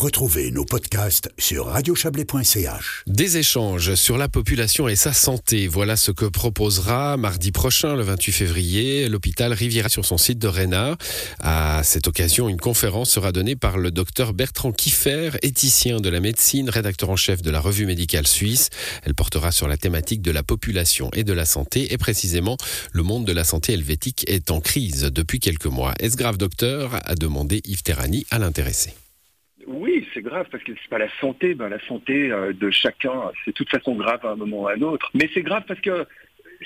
Retrouvez nos podcasts sur radiochablais.ch. Des échanges sur la population et sa santé. Voilà ce que proposera mardi prochain, le 28 février, l'hôpital Riviera sur son site de Réna. À cette occasion, une conférence sera donnée par le docteur Bertrand Kiffer, éthicien de la médecine, rédacteur en chef de la revue médicale suisse. Elle portera sur la thématique de la population et de la santé et précisément le monde de la santé helvétique est en crise depuis quelques mois. Est-ce grave, docteur? A demandé Yves Terrani à l'intéressé. C'est grave parce que c'est pas la santé, ben, la santé euh, de chacun, c'est de toute façon grave à un moment ou à un autre. Mais c'est grave parce que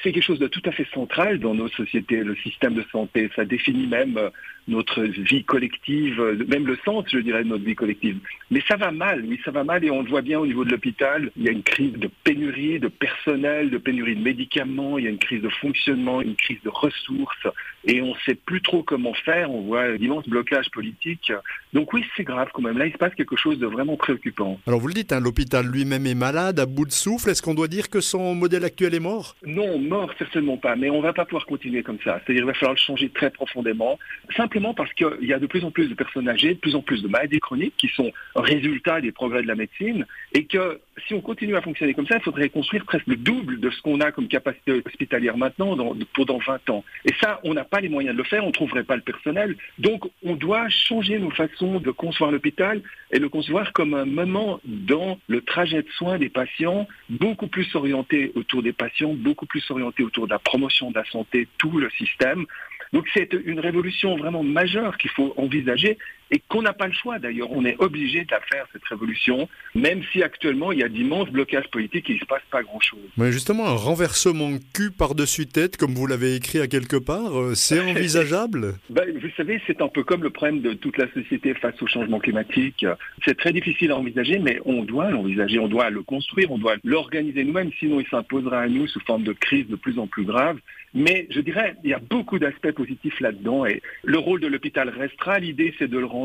c'est quelque chose de tout à fait central dans nos sociétés, le système de santé. Ça définit même euh, notre vie collective, euh, même le sens, je dirais, de notre vie collective. Mais ça va mal, oui, ça va mal et on le voit bien au niveau de l'hôpital. Il y a une crise de pénurie de personnel, de pénurie de médicaments, il y a une crise de fonctionnement, une crise de ressources et on ne sait plus trop comment faire. On voit d'immenses blocages politiques. Donc oui, c'est grave quand même. Là, il se passe quelque chose de vraiment préoccupant. Alors vous le dites, hein, l'hôpital lui-même est malade, à bout de souffle. Est-ce qu'on doit dire que son modèle actuel est mort? Non, mort certainement pas. Mais on ne va pas pouvoir continuer comme ça. C'est-à-dire qu'il va falloir le changer très profondément. Simplement parce qu'il y a de plus en plus de personnes âgées, de plus en plus de maladies chroniques qui sont résultat des progrès de la médecine et que si on continue à fonctionner comme ça, il faudrait construire presque le double de ce qu'on a comme capacité hospitalière maintenant dans, pour dans 20 ans. Et ça, on n'a pas les moyens de le faire, on ne trouverait pas le personnel. Donc, on doit changer nos façons de concevoir l'hôpital et le concevoir comme un moment dans le trajet de soins des patients, beaucoup plus orienté autour des patients, beaucoup plus orienté autour de la promotion de la santé, tout le système. Donc c'est une révolution vraiment majeure qu'il faut envisager et qu'on n'a pas le choix d'ailleurs. On est obligé de la faire, cette révolution, même si actuellement il y a d'immenses blocages politiques et il ne se passe pas grand-chose. Mais justement, un renversement cul par-dessus tête, comme vous l'avez écrit à quelque part, euh, c'est envisageable? Ben, Vous savez, c'est un peu comme le problème de toute la société face au changement climatique. C'est très difficile à envisager, mais on doit l'envisager, on doit le construire, on doit l'organiser nous-mêmes, sinon il s'imposera à nous sous forme de crise de plus en plus grave. Mais je dirais, il y a beaucoup d'aspects positifs là-dedans et le rôle de l'hôpital restera. L'idée, c'est de le rendre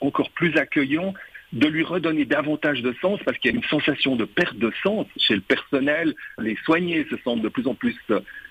encore plus accueillant, de lui redonner davantage de sens parce qu'il y a une sensation de perte de sens chez le personnel. Les soignés se sentent de plus en plus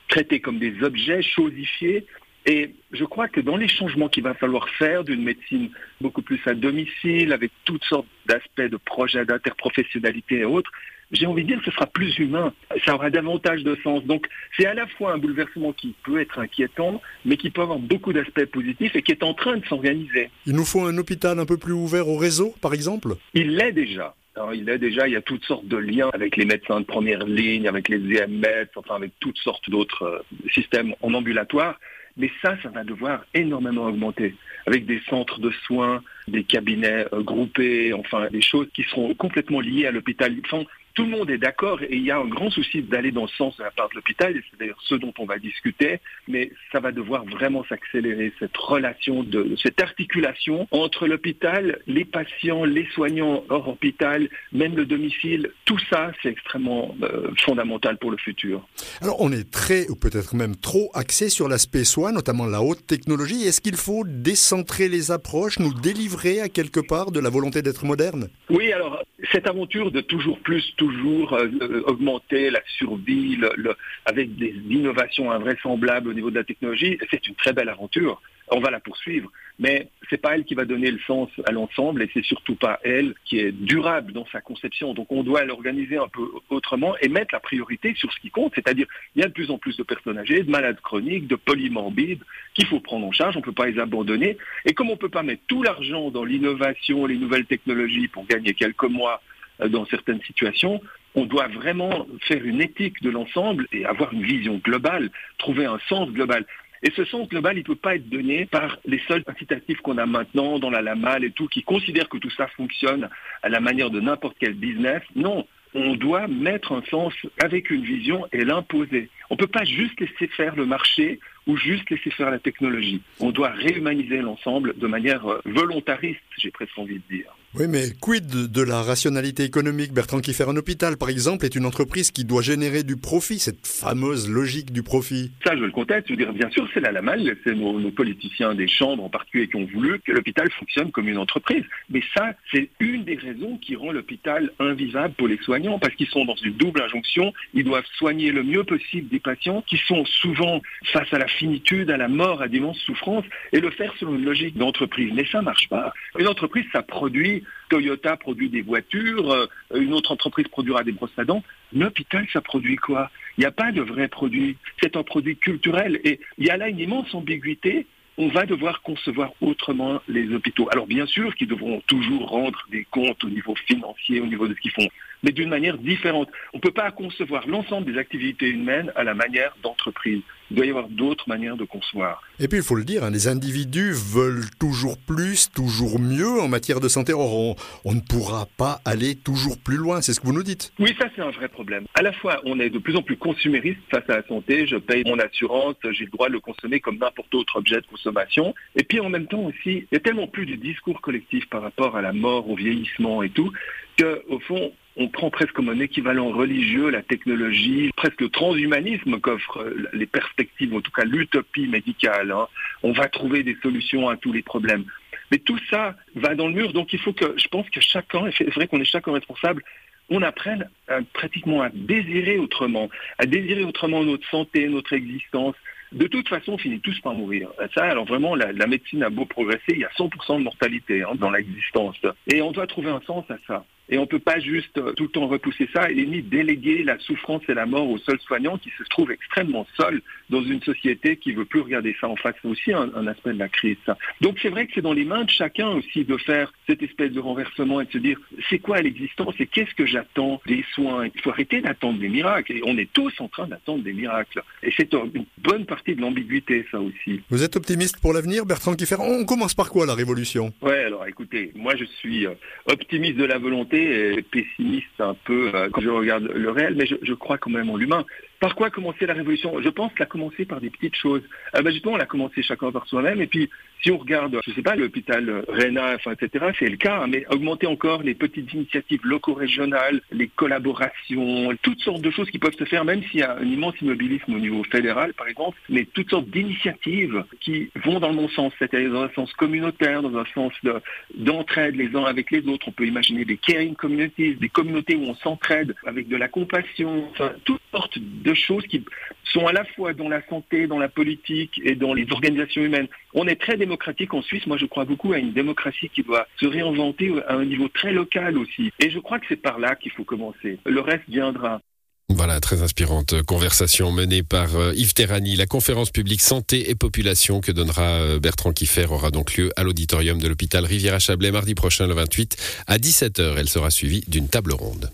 traités comme des objets chosifiés. Et je crois que dans les changements qu'il va falloir faire d'une médecine beaucoup plus à domicile, avec toutes sortes d'aspects de projets d'interprofessionnalité et autres, j'ai envie de dire que ce sera plus humain, ça aura davantage de sens. Donc c'est à la fois un bouleversement qui peut être inquiétant, mais qui peut avoir beaucoup d'aspects positifs et qui est en train de s'organiser. Il nous faut un hôpital un peu plus ouvert au réseau, par exemple? Il l'est déjà. il est déjà, il y a toutes sortes de liens avec les médecins de première ligne, avec les EMS, enfin avec toutes sortes d'autres euh, systèmes en ambulatoire. Mais ça, ça va devoir énormément augmenter, avec des centres de soins, des cabinets euh, groupés, enfin des choses qui seront complètement liées à l'hôpital tout le monde est d'accord et il y a un grand souci d'aller dans ce sens de la part de l'hôpital, et c'est d'ailleurs ce dont on va discuter, mais ça va devoir vraiment s'accélérer, cette relation, de, cette articulation entre l'hôpital, les patients, les soignants hors hôpital, même le domicile, tout ça c'est extrêmement euh, fondamental pour le futur. Alors on est très, ou peut-être même trop axé sur l'aspect soin, notamment la haute technologie. Est-ce qu'il faut décentrer les approches, nous délivrer à quelque part de la volonté d'être moderne? Oui, alors cette aventure de toujours plus, toujours euh, augmenter la survie avec des innovations invraisemblables au niveau de la technologie, c'est une très belle aventure on va la poursuivre. Mais c'est pas elle qui va donner le sens à l'ensemble et c'est surtout pas elle qui est durable dans sa conception. Donc on doit l'organiser un peu autrement et mettre la priorité sur ce qui compte, c'est-à-dire il y a de plus en plus de personnes âgées, de malades chroniques, de polymorbides qu'il faut prendre en charge, on ne peut pas les abandonner. Et comme on ne peut pas mettre tout l'argent dans l'innovation, les nouvelles technologies pour gagner quelques mois euh, dans certaines situations, on doit vraiment faire une éthique de l'ensemble et avoir une vision globale, trouver un sens global. Et ce sens global, il ne peut pas être donné par les seuls incitatifs qu'on a maintenant dans la LAMAL et tout, qui considèrent que tout ça fonctionne à la manière de n'importe quel business. Non, on doit mettre un sens avec une vision et l'imposer. On ne peut pas juste laisser faire le marché ou juste laisser faire la technologie. On doit réhumaniser l'ensemble de manière euh, volontariste, j'ai presque envie de dire. Oui, mais quid de la rationalité économique? Bertrand Kiffer, un hôpital, par exemple, est une entreprise qui doit générer du profit, cette fameuse logique du profit. Ça, je le conteste. Je veux dire, bien sûr, c'est la lamal, c'est nos, nos, politiciens des chambres en particulier qui ont voulu que l'hôpital fonctionne comme une entreprise. Mais ça, c'est une des raisons qui rend l'hôpital invivable pour les soignants, parce qu'ils sont dans une double injonction. Ils doivent soigner le mieux possible des patients qui sont souvent face à la à la mort, à d'immenses souffrances, et le faire selon une logique d'entreprise. Mais ça marche pas. Une entreprise, ça produit, Toyota produit des voitures, euh, une autre entreprise produira des brosses à dents. L'hôpital, ça produit quoi? Il n'y a pas de vrai produit. C'est un produit culturel. Et il y a là une immense ambiguïté on va devoir concevoir autrement les hôpitaux. Alors bien sûr qu'ils devront toujours rendre des comptes au niveau financier, au niveau de ce qu'ils font, mais d'une manière différente. On ne peut pas concevoir l'ensemble des activités humaines à la manière d'entreprise. Il doit y avoir d'autres manières de concevoir. Et puis il faut le dire, hein, les individus veulent toujours plus, toujours mieux en matière de santé. Or, on, on ne pourra pas aller toujours plus loin, c'est ce que vous nous dites. Oui, ça c'est un vrai problème. À la fois, on est de plus en plus consumériste face à la santé. Je paye mon assurance, j'ai le droit de le consommer comme n'importe autre objet de consommation. Et puis en même temps aussi, il y a tellement plus de discours collectif par rapport à la mort, au vieillissement et tout, qu'au fond, on prend presque comme un équivalent religieux la technologie, presque le transhumanisme qu'offrent les perspectives, en tout cas l'utopie médicale. Hein. On va trouver des solutions à tous les problèmes. Mais tout ça va dans le mur, donc il faut que, je pense que chacun, c'est vrai qu'on est chacun responsable, on apprenne pratiquement à désirer autrement, à désirer autrement notre santé, notre existence. De toute façon, on finit tous par mourir. Ça, alors vraiment, la, médecine a beau progresser, il y a 100% de mortalité hein, dans l'existence. Et on doit trouver un sens à ça. Et on ne peut pas juste euh, tout le temps repousser ça et ni déléguer la souffrance et la mort aux seuls soignants qui se trouvent extrêmement seuls dans une société qui veut plus regarder ça en face. C'est aussi un, aspect de la crise. Donc c'est vrai que c'est dans les mains de chacun aussi de faire cette espèce de renversement et de se dire c'est quoi l'existence et qu'est-ce que j'attends des soins? Il faut arrêter d'attendre des miracles. Et on est tous en train d'attendre des miracles. Et c'est une bonne partie de l'ambiguïté, ça aussi. Vous êtes optimiste pour l'avenir, Bertrand Kiffer On commence par quoi la révolution? Ouais, alors écoutez, moi je suis euh, optimiste de la volonté pessimiste un peu euh, quand je regarde le réel, mais je crois quand même en l'humain. Par quoi commencer la révolution? Je pense qu'elle a commencé par des petites choses. Euh, ben justement, on a commencé chacun par soi-même. Et puis, si on regarde, je ne sais pas, l'hôpital Réna, enfin, etc., c'est le cas, hein, mais augmenter encore les petites initiatives locaux-régionales, les collaborations, toutes sortes de choses qui peuvent se faire, même s'il y a un immense immobilisme au niveau fédéral, par exemple, mais toutes sortes d'initiatives qui vont dans le bon sens, c'est-à-dire dans un sens communautaire, dans un sens d'entraide les uns avec les autres. On peut imaginer des caring communities, des communautés où on s'entraide avec de la compassion, enfin, de choses qui sont à la fois dans la santé, dans la politique et dans les organisations humaines. On est très démocratique en Suisse. Moi, je crois beaucoup à une démocratie qui doit se réinventer à un niveau très local aussi. Et je crois que c'est par là qu'il faut commencer. Le reste viendra. Voilà, très inspirante conversation menée par euh, Yves Terrani. La conférence publique santé et population que donnera euh, Bertrand Kiffer aura donc lieu à l'auditorium de l'hôpital Rivière-à-Chablais mardi prochain le 28 à 17h. Elle sera suivie d'une table ronde.